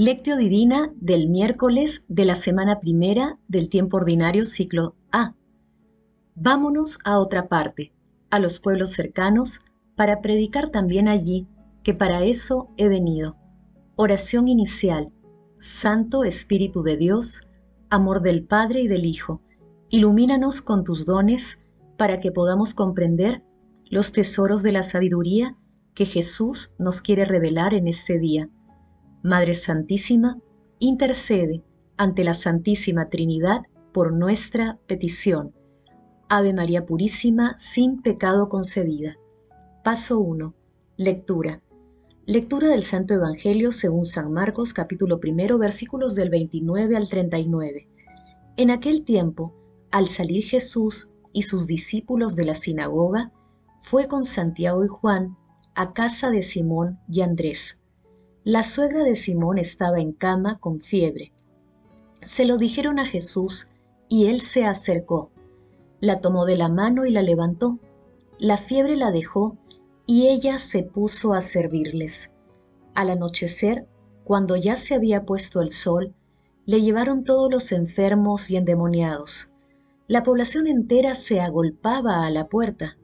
Lectio Divina del miércoles de la semana primera del tiempo ordinario ciclo A. Vámonos a otra parte, a los pueblos cercanos, para predicar también allí, que para eso he venido. Oración inicial. Santo Espíritu de Dios, amor del Padre y del Hijo, ilumínanos con tus dones para que podamos comprender los tesoros de la sabiduría que Jesús nos quiere revelar en este día Madre Santísima, intercede ante la Santísima Trinidad por nuestra petición. Ave María Purísima, sin pecado concebida. Paso 1. Lectura. Lectura del Santo Evangelio según San Marcos capítulo primero versículos del 29 al 39. En aquel tiempo, al salir Jesús y sus discípulos de la sinagoga, fue con Santiago y Juan a casa de Simón y Andrés la suegra de Simón estaba en cama con fiebre. Se lo dijeron a Jesús y él se acercó. La tomó de la mano y la levantó. La fiebre la dejó y ella se puso a servirles. Al anochecer, cuando ya se había puesto el sol, le llevaron todos los enfermos y endemoniados. La población entera se agolpaba a la puerta.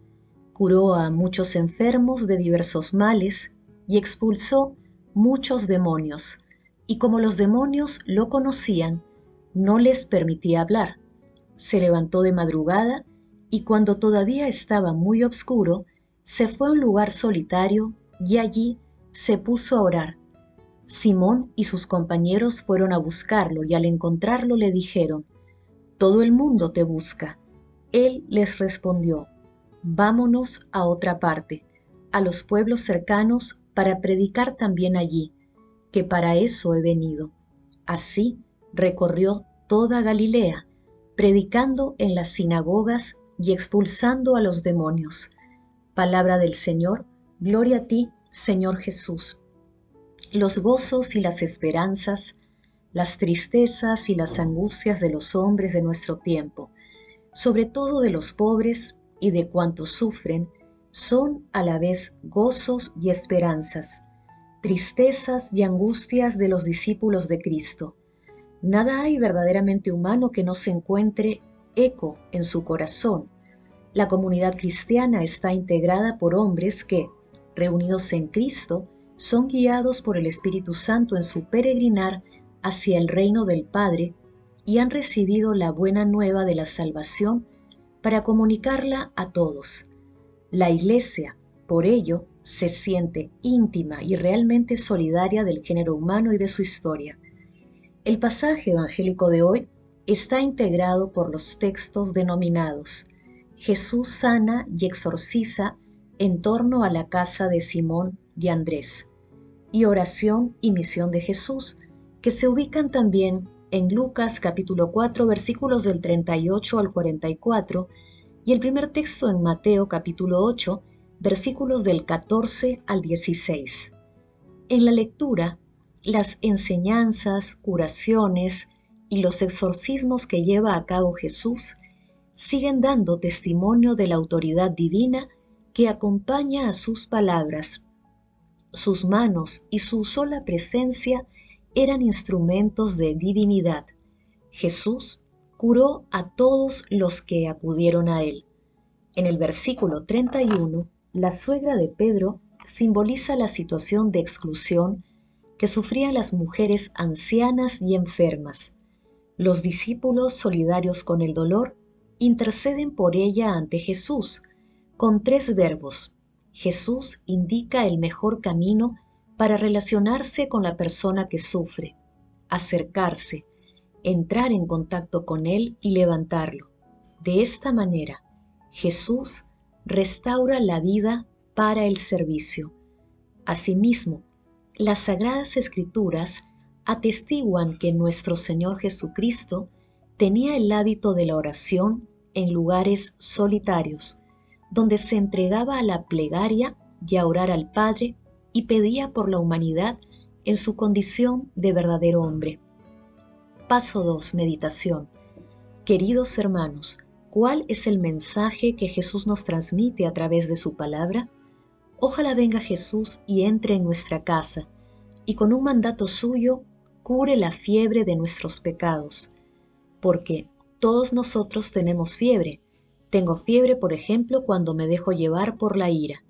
Curó a muchos enfermos de diversos males y expulsó muchos demonios, y como los demonios lo conocían, no les permitía hablar. Se levantó de madrugada y cuando todavía estaba muy oscuro, se fue a un lugar solitario y allí se puso a orar. Simón y sus compañeros fueron a buscarlo y al encontrarlo le dijeron, Todo el mundo te busca. Él les respondió, Vámonos a otra parte, a los pueblos cercanos para predicar también allí, que para eso he venido. Así recorrió toda Galilea, predicando en las sinagogas y expulsando a los demonios. Palabra del Señor, gloria a ti, Señor Jesús. Los gozos y las esperanzas, las tristezas y las angustias de los hombres de nuestro tiempo, sobre todo de los pobres y de cuantos sufren, son a la vez gozos y esperanzas, tristezas y angustias de los discípulos de Cristo. Nada hay verdaderamente humano que no se encuentre eco en su corazón. La comunidad cristiana está integrada por hombres que, reunidos en Cristo, son guiados por el Espíritu Santo en su peregrinar hacia el reino del Padre y han recibido la buena nueva de la salvación para comunicarla a todos la Iglesia, por ello, se siente íntima y realmente solidaria del género humano y de su historia. El pasaje evangélico de hoy está integrado por los textos denominados Jesús sana y exorciza en torno a la casa de Simón y Andrés, y oración y misión de Jesús, que se ubican también en Lucas capítulo 4 versículos del 38 al 44 y el primer texto en Mateo capítulo 8, versículos del 14 al 16. En la lectura, las enseñanzas, curaciones y los exorcismos que lleva a cabo Jesús siguen dando testimonio de la autoridad divina que acompaña a sus palabras. Sus manos y su sola presencia eran instrumentos de divinidad. Jesús curó a todos los que acudieron a él. En el versículo 31, la suegra de Pedro simboliza la situación de exclusión que sufrían las mujeres ancianas y enfermas. Los discípulos solidarios con el dolor interceden por ella ante Jesús con tres verbos. Jesús indica el mejor camino para relacionarse con la persona que sufre, acercarse, entrar en contacto con Él y levantarlo. De esta manera, Jesús restaura la vida para el servicio. Asimismo, las sagradas escrituras atestiguan que nuestro Señor Jesucristo tenía el hábito de la oración en lugares solitarios, donde se entregaba a la plegaria y a orar al Padre y pedía por la humanidad en su condición de verdadero hombre. Paso 2. Meditación. Queridos hermanos, ¿cuál es el mensaje que Jesús nos transmite a través de su palabra? Ojalá venga Jesús y entre en nuestra casa, y con un mandato suyo cure la fiebre de nuestros pecados, porque todos nosotros tenemos fiebre. Tengo fiebre, por ejemplo, cuando me dejo llevar por la ira.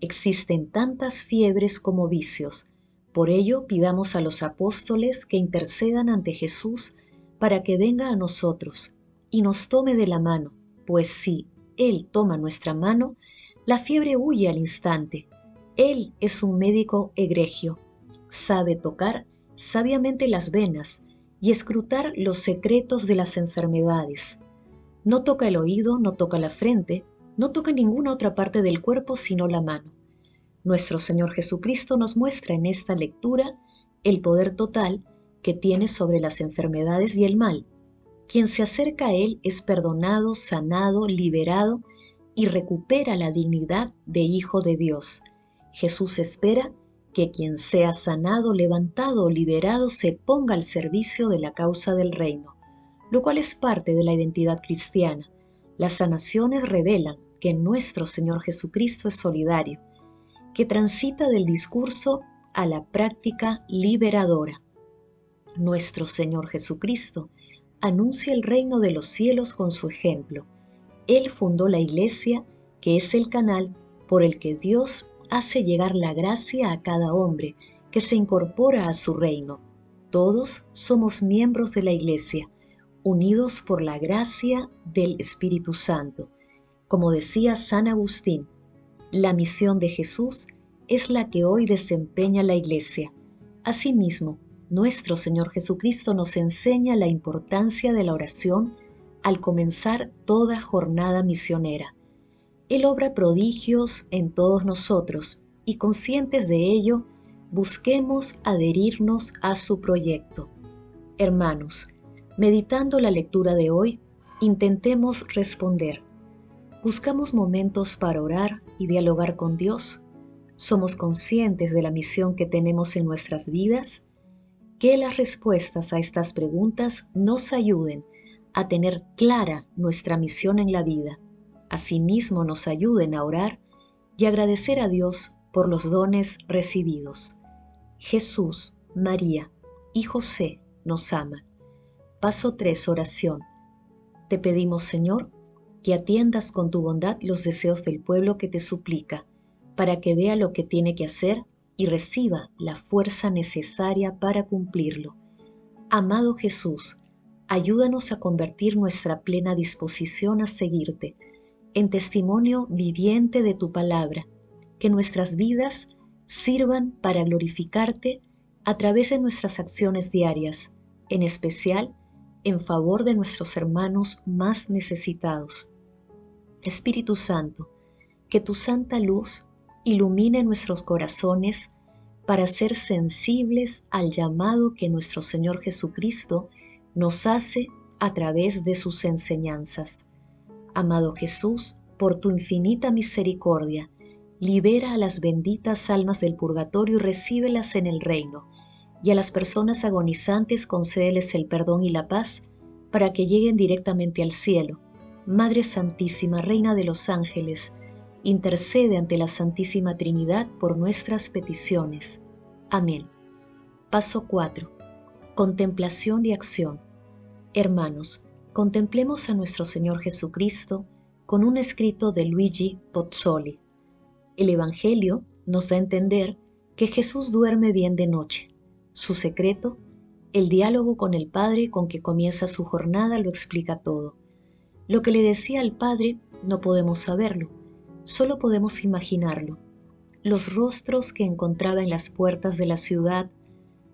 Existen tantas fiebres como vicios. Por ello, pidamos a los apóstoles que intercedan ante Jesús para que venga a nosotros y nos tome de la mano, pues si Él toma nuestra mano, la fiebre huye al instante. Él es un médico egregio, sabe tocar sabiamente las venas y escrutar los secretos de las enfermedades. No toca el oído, no toca la frente, no toca ninguna otra parte del cuerpo sino la mano. Nuestro Señor Jesucristo nos muestra en esta lectura el poder total que tiene sobre las enfermedades y el mal. Quien se acerca a Él es perdonado, sanado, liberado y recupera la dignidad de Hijo de Dios. Jesús espera que quien sea sanado, levantado o liberado se ponga al servicio de la causa del reino, lo cual es parte de la identidad cristiana. Las sanaciones revelan que nuestro Señor Jesucristo es solidario, que transita del discurso a la práctica liberadora. Nuestro Señor Jesucristo anuncia el reino de los cielos con su ejemplo. Él fundó la iglesia, que es el canal por el que Dios hace llegar la gracia a cada hombre que se incorpora a su reino. Todos somos miembros de la Iglesia, unidos por la gracia del Espíritu Santo. Como decía San Agustín, la misión de Jesús es la que hoy desempeña la Iglesia. Asimismo, nuestro Señor Jesucristo nos enseña la importancia de la oración al comenzar toda jornada misionera. Él obra prodigios en todos nosotros y conscientes de ello, busquemos adherirnos a su proyecto. Hermanos, meditando la lectura de hoy, intentemos responder. ¿Buscamos momentos para orar y dialogar con Dios? ¿Somos conscientes de la misión que tenemos en nuestras vidas? Que las respuestas a estas preguntas nos ayuden a tener clara nuestra misión en la vida asimismo nos ayuden a orar y agradecer a Dios por los dones recibidos. Jesús, María y José nos aman. Paso 3. Oración. Te pedimos, Señor, que atiendas con tu bondad los deseos del pueblo que te suplica, para que vea lo que tiene que hacer y reciba la fuerza necesaria para cumplirlo. Amado Jesús, ayúdanos a convertir nuestra plena disposición a seguirte en testimonio viviente de tu palabra, que nuestras vidas sirvan para glorificarte a través de nuestras acciones diarias, en especial en favor de nuestros hermanos más necesitados. Espíritu Santo, que tu santa luz ilumine nuestros corazones para ser sensibles al llamado que nuestro Señor Jesucristo nos hace a través de sus enseñanzas. Amado Jesús, por tu infinita misericordia, libera a las benditas almas del purgatorio y recíbelas en el reino, y a las personas agonizantes concédeles el perdón y la paz para que lleguen directamente al cielo. Madre Santísima, Reina de los ángeles, intercede ante la Santísima Trinidad por nuestras peticiones. Amén. Paso 4. Contemplación y acción. Hermanos, contemplemos a nuestro Señor Jesucristo con un escrito de Luigi Pozzoli. El Evangelio nos da a entender que Jesús duerme bien de noche. Su secreto, el diálogo con el Padre con que comienza su jornada lo explica todo. Lo que le decía al Padre no podemos saberlo, solo podemos imaginarlo. Los rostros que encontraba en las puertas de la ciudad,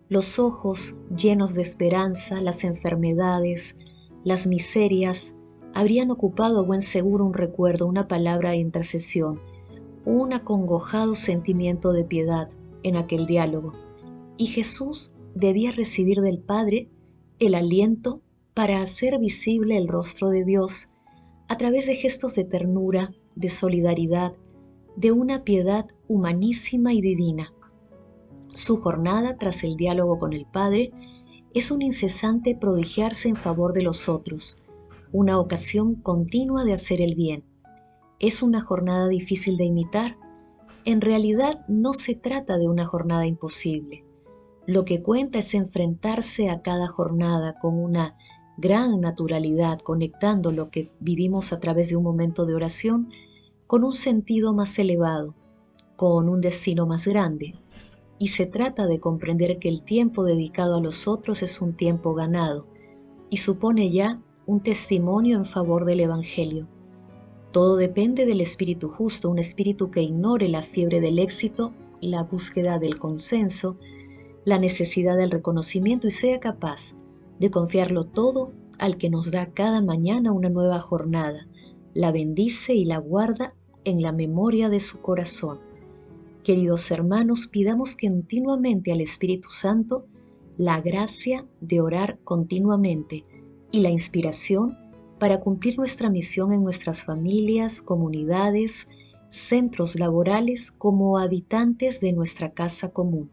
los ojos llenos de esperanza, las enfermedades, las miserias habrían ocupado a buen seguro un recuerdo, una palabra de intercesión, un acongojado sentimiento de piedad en aquel diálogo. Y Jesús debía recibir del Padre el aliento para hacer visible el rostro de Dios a través de gestos de ternura, de solidaridad, de una piedad humanísima y divina. Su jornada tras el diálogo con el Padre es un incesante prodigiarse en favor de los otros, una ocasión continua de hacer el bien. Es una jornada difícil de imitar. En realidad no se trata de una jornada imposible. Lo que cuenta es enfrentarse a cada jornada con una gran naturalidad, conectando lo que vivimos a través de un momento de oración con un sentido más elevado, con un destino más grande. Y se trata de comprender que el tiempo dedicado a los otros es un tiempo ganado y supone ya un testimonio en favor del Evangelio. Todo depende del espíritu justo, un espíritu que ignore la fiebre del éxito, la búsqueda del consenso, la necesidad del reconocimiento y sea capaz de confiarlo todo al que nos da cada mañana una nueva jornada, la bendice y la guarda en la memoria de su corazón. Queridos hermanos, pidamos continuamente al Espíritu Santo la gracia de orar continuamente y la inspiración para cumplir nuestra misión en nuestras familias, comunidades, centros laborales como habitantes de nuestra casa común.